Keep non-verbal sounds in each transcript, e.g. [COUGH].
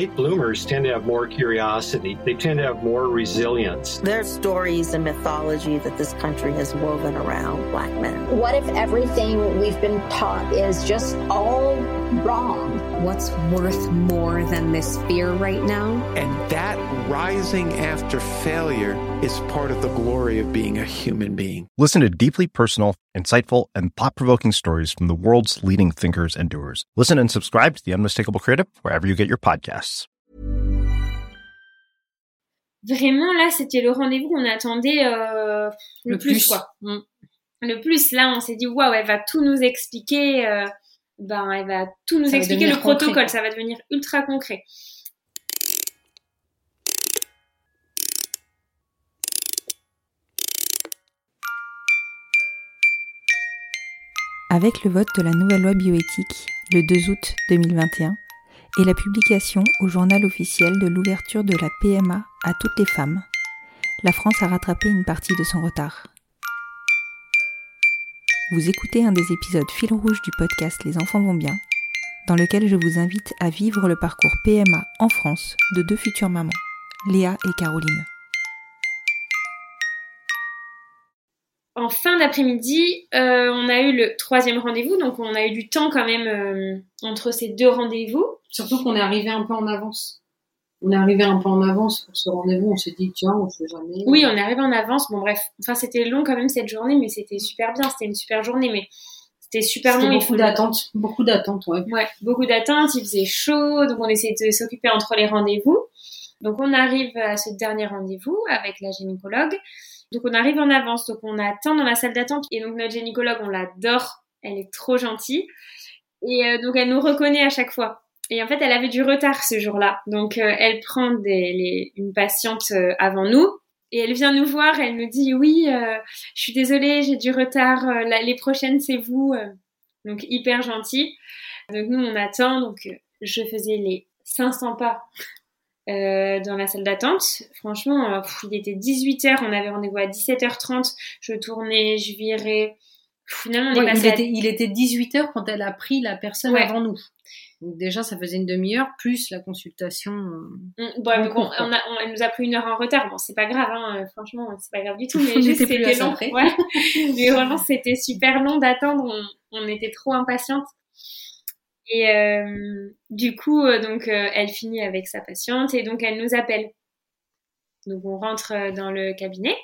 Late bloomers tend to have more curiosity. They tend to have more resilience. There's stories and mythology that this country has woven around black men. What if everything we've been taught is just all wrong? What's worth more than this fear right now? And that rising after failure is part of the glory of being a human being. Listen to deeply personal, insightful, and thought provoking stories from the world's leading thinkers and doers. Listen and subscribe to The Unmistakable Creative wherever you get your podcasts. Vraiment, là, c'était le rendez-vous qu'on attendait euh, le, Le plus, plus. quoi. Mm. Le plus, là, on s'est dit, waouh, elle va tout nous expliquer. euh, ben, elle va tout nous Ça expliquer, le concret, protocole, quoi. ça va devenir ultra concret. Avec le vote de la nouvelle loi bioéthique le 2 août 2021 et la publication au journal officiel de l'ouverture de la PMA à toutes les femmes, la France a rattrapé une partie de son retard. Vous écoutez un des épisodes fil rouge du podcast Les enfants vont bien, dans lequel je vous invite à vivre le parcours PMA en France de deux futures mamans, Léa et Caroline. En fin d'après-midi, euh, on a eu le troisième rendez-vous, donc on a eu du temps quand même euh, entre ces deux rendez-vous. Surtout qu'on est arrivé un peu en avance. On est arrivé un peu en avance pour ce rendez-vous. On s'est dit, tiens, on sait jamais. Oui, on est arrivé en avance. Bon, bref, enfin, c'était long quand même cette journée, mais c'était super bien. C'était une super journée, mais c'était super long. il beaucoup d'attentes. Beaucoup d'attentes, ouais. Ouais, beaucoup d'attentes, il faisait chaud, donc on essayait de s'occuper entre les rendez-vous. Donc on arrive à ce dernier rendez-vous avec la gynécologue. Donc on arrive en avance, donc on attend dans la salle d'attente. Et donc notre gynécologue, on l'adore, elle est trop gentille. Et euh, donc elle nous reconnaît à chaque fois. Et en fait, elle avait du retard ce jour-là. Donc euh, elle prend des, les- une patiente euh, avant nous. Et elle vient nous voir, elle nous dit oui, euh, je suis désolée, j'ai du retard, euh, les prochaines c'est vous. Donc hyper gentille. Donc nous on attend, donc je faisais les 500 pas euh, dans la salle d'attente. Franchement, euh, pff, il était 18h, on avait rendez-vous à 17h30. Je tournais, je virais. Pff, Finalement, on est Ouais, passé il, à- était, il était 18h quand elle a pris la personne Ouais. avant nous. Donc déjà, ça faisait une demi-heure, plus la consultation. euh, Mm, bon, cours, on a- on- elle nous a pris une heure en retard. Bon, c'est pas grave, hein, franchement, c'est pas grave du tout. [LAUGHS] Mais juste, c'était long. Ouais. [LAUGHS] mais vraiment, c'était super long d'attendre. On, on était trop impatiente. Et euh, du coup, euh, donc, euh, elle finit avec sa patiente et donc elle nous appelle. Donc, on rentre dans le cabinet.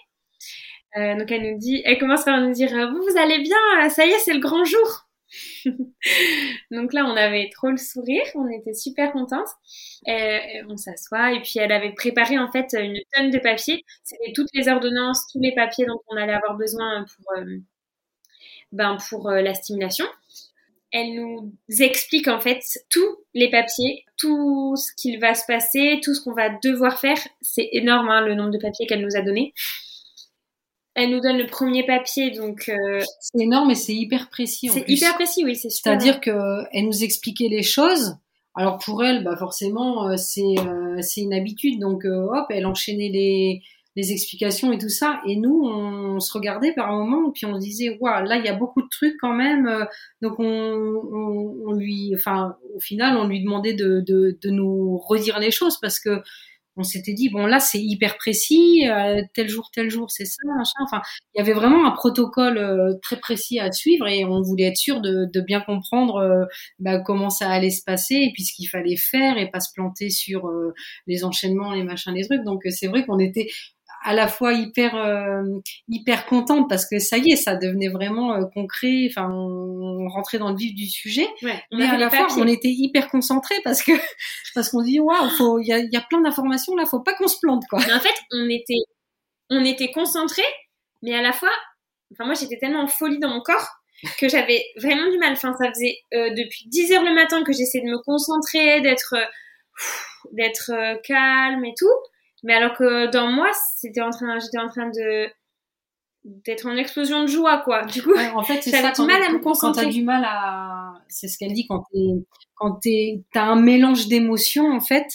Donc, elle nous dit, elle commence par nous dire, vous, vous allez bien Ça y est, c'est le grand jour. [LAUGHS] donc là, on avait trop le sourire, on était super contentes. Euh, on s'assoit et puis elle avait préparé en fait une tonne de papiers. C'était toutes les ordonnances, tous les papiers dont on allait avoir besoin pour, ben, pour la stimulation. Elle nous explique en fait tous les papiers, tout ce qu'il va se passer, tout ce qu'on va devoir faire. C'est énorme hein, le nombre de papiers qu'elle nous a donné. Elle nous donne le premier papier, donc euh, C'est énorme et c'est hyper précis. c'est hyper précis, oui, c'est super. C'est-à-dire qu'elle nous expliquait les choses. Alors pour elle, bah forcément, euh, c'est euh, c'est une habitude. Donc euh, hop, elle enchaînait les, les explications et tout ça. Et nous, on, se regardait par un moment, puis on se disait, waouh, là, il y a beaucoup de trucs quand même. euh, Donc on, on, lui, enfin, au final, on lui demandait de, de, nous redire les choses parce que on s'était dit bon là c'est hyper précis euh, tel jour tel jour c'est ça machin enfin il y avait vraiment un protocole euh, très précis à suivre et on voulait être sûr de, bien comprendre bah, comment ça allait se passer et puis ce qu'il fallait faire et pas se planter sur les enchaînements les machins les trucs donc c'est vrai qu'on était à la fois hyper euh, hyper contente parce que ça y est ça devenait vraiment euh, concret enfin on rentrait dans le vif du sujet Ouais, mais à la fois on était hyper concentrés parce que [LAUGHS] parce qu'on dit waouh faut il y a, y a plein d'informations là faut pas qu'on se plante quoi Mais en fait, on était, on était concentrés, mais à la fois, enfin moi j'étais tellement en folie dans mon corps que j'avais vraiment du mal. Enfin, ça faisait euh, depuis 10 heures le matin que j'essayais de me concentrer, d'être, euh, d'être euh, calme et tout. Mais alors que dans moi, c'était en train, j'étais en train de d'être en explosion de joie, quoi. Du coup, Ouais, en fait, c'est J'avais ça du quand, mal à me quand concentrer. t'as du mal à, c'est ce qu'elle dit quand t'es, quand tu as un mélange d'émotions en fait,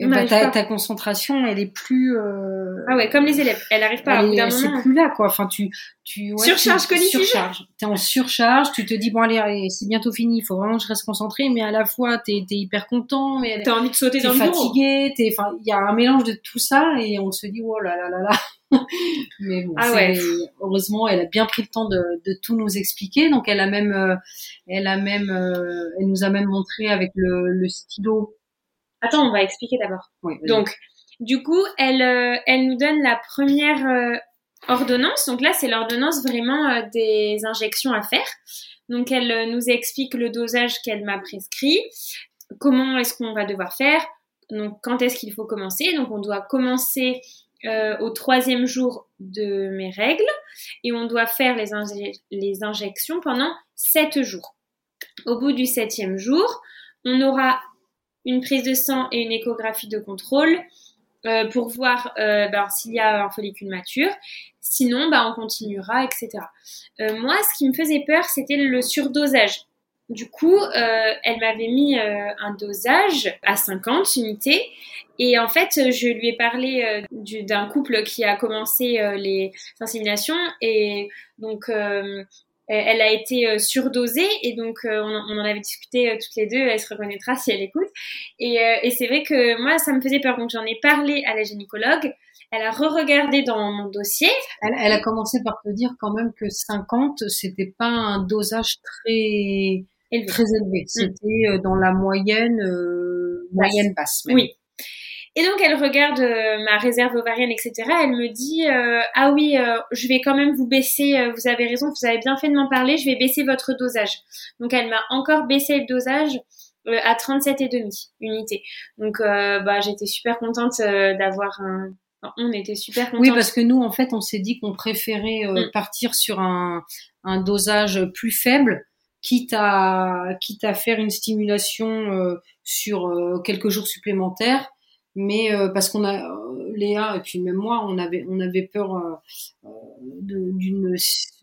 bah, ta, ta, concentration, elle est plus. Euh... Ah ouais, comme les élèves, elle arrive pas. Elle, c'est plus là, quoi. Enfin, tu, tu ouais, surcharge cognitive. Surcharge. T'es en surcharge. Tu te dis bon allez, c'est bientôt fini. Il faut vraiment que je reste concentré, mais à la fois t'es es hyper content, mais t'as envie de sauter dans le fatigué. T'es, enfin, il y a un mélange de tout ça et on se dit oh là là là là. [LAUGHS] mais bon, ah ouais. heureusement, elle a bien pris le temps de, de tout nous expliquer. Donc elle a même, euh, elle a même, euh, elle nous a même montré avec le, le stylo Attends, on va expliquer d'abord. Donc, du coup, elle, euh, elle nous donne la première euh, ordonnance. Donc là, c'est l'ordonnance vraiment euh, des injections à faire. Donc, elle nous explique le dosage qu'elle m'a prescrit, comment est-ce qu'on va devoir faire, donc quand est-ce qu'il faut commencer? Donc, on doit commencer au troisième jour de mes règles et on doit faire les, les injections pendant sept jours. Au bout du septième jour, on aura une prise de sang et une échographie de contrôle euh, pour voir euh, ben, s'il y a un follicule mature. Sinon, ben, on continuera, etc. Euh, moi, ce qui me faisait peur, c'était le surdosage. Du coup, elle m'avait mis un dosage à 50 unités. Et en fait, je lui ai parlé d'un couple qui a commencé les inséminations. Et donc, elle a été euh, surdosée et donc euh, on, en avait discuté euh, toutes les deux, elle se reconnaîtra si elle écoute. Et, et c'est vrai que moi, ça me faisait peur, donc j'en ai parlé à la gynécologue. Elle a re-regardé dans mon dossier. Elle, elle, a commencé par te dire quand même que 50, c'était pas un dosage très élevé. Très élevé. Mm. C'était dans la moyenne, moyenne basse. Même. Oui. Et donc elle regarde euh, ma réserve ovarienne, etc. Elle me dit euh, ah oui, euh, je vais quand même vous baisser. vous avez raison, vous avez bien fait de m'en parler. Je vais baisser votre dosage. Donc elle m'a encore baissé le dosage à 37,5 unités. Donc bah j'étais super contente d'avoir un. on était super contents. Oui, parce que nous, en fait, on s'est dit qu'on préférait mm. partir sur un, un dosage plus faible quitte à quitte à faire une stimulation sur quelques jours supplémentaires mais euh, parce qu'on a euh, Léa et puis même moi on avait on avait peur euh, d'une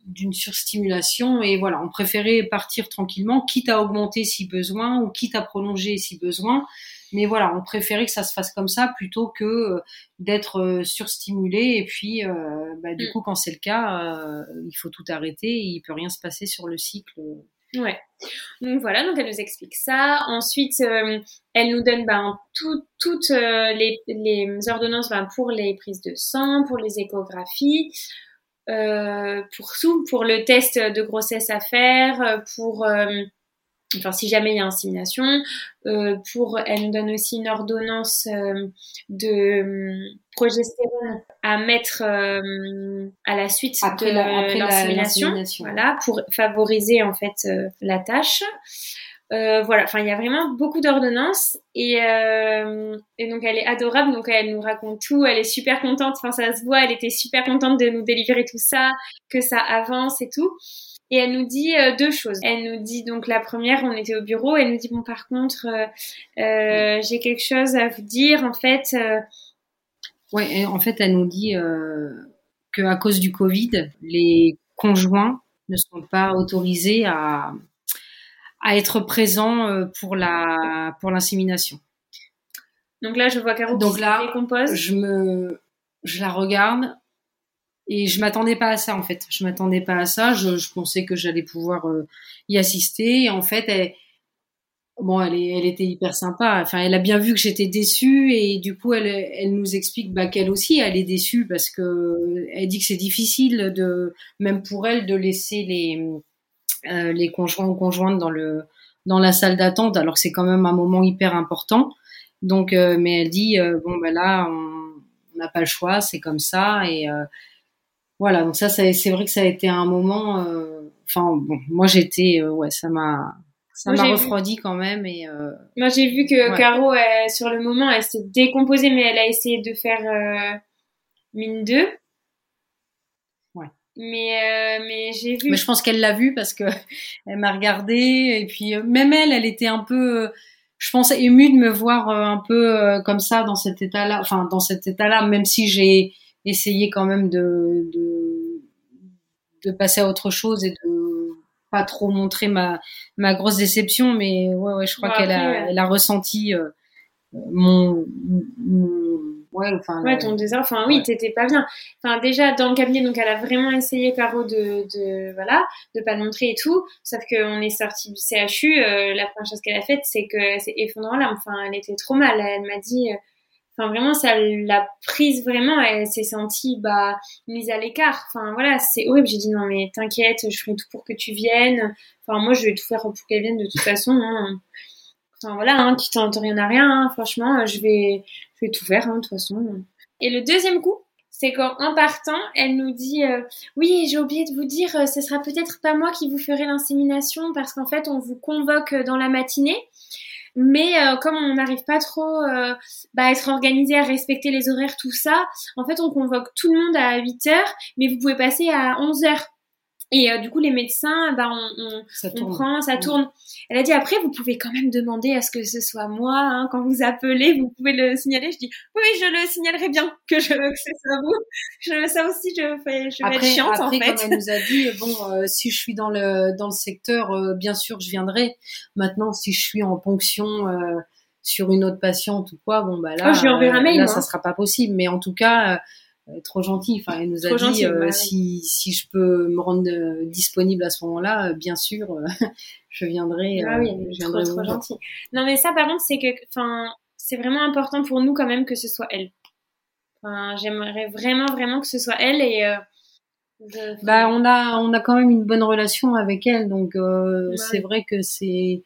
d'une surstimulation et voilà on préférait partir tranquillement quitte à augmenter si besoin ou quitte à prolonger si besoin mais voilà on préférait que ça se fasse comme ça plutôt que d'être surstimulé et puis bah, du mm. coup quand c'est le cas il faut tout arrêter et il peut rien se passer sur le cycle Ouais. Donc voilà, donc elle nous explique ça. Ensuite, euh, elle nous donne ben, toutes euh, les, les, ordonnances ben, pour les prises de sang, pour les échographies, euh, pour tout, pour le test de grossesse à faire, pour enfin si jamais il y a insémination. Euh, pour, elle nous donne aussi une ordonnance euh, de euh, progestérone à mettre à la suite après de l'insémination, voilà, pour favoriser en fait la tâche. voilà, enfin il y a vraiment beaucoup d'ordonnances et, et donc elle est adorable, donc elle nous raconte tout, elle est super contente, enfin ça se voit, elle était super contente de nous délivrer tout ça, que ça avance et tout. Et elle nous dit euh, deux choses. Elle nous dit donc la première, on était au bureau. Elle nous dit bon par contre, euh, euh j'ai quelque chose à vous dire. En fait. Ouais, en fait, elle nous dit que à cause du Covid, les conjoints ne sont pas autorisés à à être présents pour la pour l'insémination. Donc là, je vois Caro Donc là, je me je la regarde et je m'attendais pas à ça en fait. Je m'attendais pas à ça. Je, pensais que j'allais pouvoir euh, y assister. Et en fait, elle, bon, elle, était hyper sympa. Enfin, elle a bien vu que j'étais déçue et du coup, elle, nous explique bah, qu'elle aussi, elle est déçue parce que elle dit que c'est difficile même pour elle, de laisser les euh, conjoints ou conjointes dans la salle d'attente, alors que c'est quand même un moment hyper important. Donc, euh, mais elle dit bon ben là, on n'a pas le choix, c'est comme ça et voilà, donc ça, c'est vrai que ça a été un moment. Euh, enfin, bon, moi j'étais, euh, ouais, ça m'a, ça m'a refroidi quand même et. Euh, moi j'ai vu que Caro, sur le moment, elle s'est décomposée, mais elle a essayé de faire mine 2. Ouais. Mais mais j'ai vu. Mais je pense qu'elle l'a vu parce que [LAUGHS] elle m'a regardé et puis même elle, elle était un peu je pense émue de me voir un peu comme ça dans cet état-là, enfin dans cet état-là, même si j'ai essayer quand même de, de, de passer à autre chose et de pas trop montrer ma ma grosse déception, mais ouais, ouais je crois qu'elle a, elle a ressenti euh, mon, mon, ouais, enfin, ouais, ton désert. Enfin, oui, t'étais pas bien. Enfin, déjà dans le cabinet, donc elle a vraiment essayé Caro de, de voilà, de pas le montrer et tout. Sauf qu'on est sorti du CHU. Euh, la première chose qu'elle a faite, c'est que c'est effondrant là. Enfin, elle était trop mal. Elle m'a dit. Euh, enfin, vraiment, ça l'a prise vraiment. Elle s'est sentie bah mise à l'écart. Enfin, voilà, c'est horrible. J'ai dit non, mais t'inquiète, je ferai tout pour que tu viennes. Enfin, moi, je vais tout faire pour qu'elle vienne de toute façon. Hein. Enfin voilà, hein, tu tentes rien à rien. Hein. Franchement, je vais, je vais tout faire hein, de toute façon. Et le deuxième coup, c'est qu'en partant, elle nous dit euh, oui, j'ai oublié de vous dire, euh, ce sera peut-être pas moi qui vous ferai l'insémination parce qu'en fait, on vous convoque dans la matinée. Mais euh, comme on n'arrive pas trop bah, à être organisé, à respecter les horaires, tout ça, en fait, on convoque tout le monde à 8 heures, mais vous pouvez passer à 11 heures. Et euh, du coup, les médecins, bah, on, on, ça on prend, ça tourne. Elle a dit après, vous pouvez quand même demander à ce que ce soit moi. Hein, quand vous appelez, vous pouvez le signaler. Je dis oui, je le signalerai bien que je que ce soit vous. Je, ça aussi, je fais, je vais être chiante après, en fait. Comme elle nous a dit, bon, euh, si je suis dans le dans le secteur, euh, bien sûr, je viendrai. Maintenant, si je suis en ponction sur une autre patiente ou quoi, bon bah là, oh, je lui un mail, là, ça sera pas possible. Mais en tout cas trop gentil. Enfin, elle nous a dit euh, bah si, si je peux me rendre euh, disponible à ce moment-là, euh, bien sûr, [LAUGHS] je viendrai. Ah oui, je viendrai trop, trop gentil. Non, mais ça, par contre, c'est que, enfin, c'est vraiment important pour nous quand même que ce soit elle. Enfin, j'aimerais vraiment, vraiment que ce soit elle et. Bah, on a, on a quand même une bonne relation avec elle, donc c'est vrai que c'est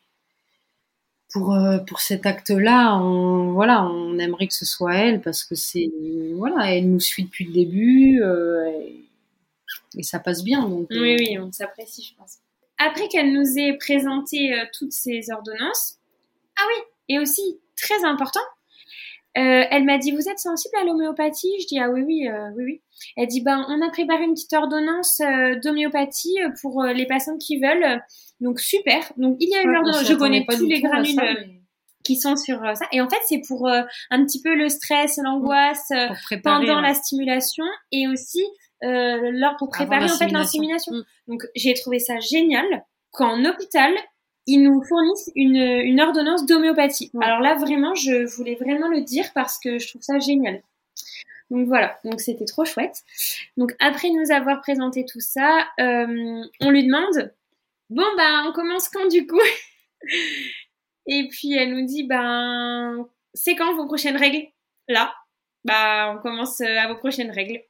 pour euh, pour cet acte-là, on voilà, on aimerait que ce soit elle parce que c'est voilà, elle nous suit depuis le début euh, et, ça passe bien. Donc, euh. Oui, oui, on s'apprécie, je pense. Après qu'elle nous ait présenté toutes ces ordonnances, ah oui, et aussi très important, elle m'a dit vous êtes sensible à l'homéopathie? Je dis ah oui oui oui oui. Elle dit ben on a préparé une petite ordonnance d'homéopathie pour les patients qui veulent donc super. Donc il y a une de... Je connais tous les granules euh, qui sont sur euh, ça. Et en fait, c'est pour euh, un petit peu le stress, l'angoisse pendant la stimulation et aussi euh, lors pour préparer en fait l'insémination. Mm. Donc j'ai trouvé ça génial qu'en hôpital ils nous fournissent une, une ordonnance d'homéopathie. Alors là vraiment, je voulais vraiment le dire parce que je trouve ça génial. Donc voilà, donc c'était trop chouette. Donc après nous avoir présenté tout ça, euh, on lui demande Bon, ben, on commence quand du coup [LAUGHS] Et puis elle nous dit, ben, c'est quand vos prochaines règles Là. Bah, on commence euh, à vos prochaines règles.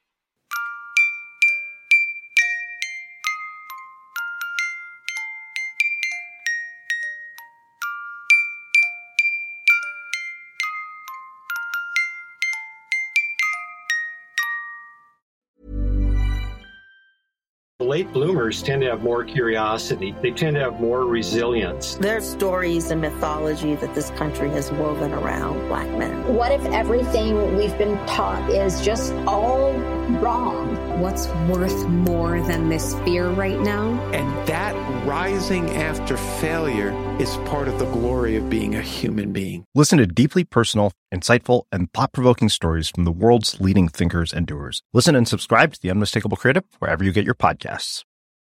Late bloomers tend to have more curiosity. They tend to have more resilience. There's stories and mythology that this country has woven around black men. What if everything we've been taught is just all wrong? What's worth more than this fear right now? And that rising after failure is part of the glory of being a human being. Listen to deeply personal, insightful, and thought provoking stories from the world's leading thinkers and doers. Listen and subscribe to The Unmistakable Creative wherever you get your podcasts us.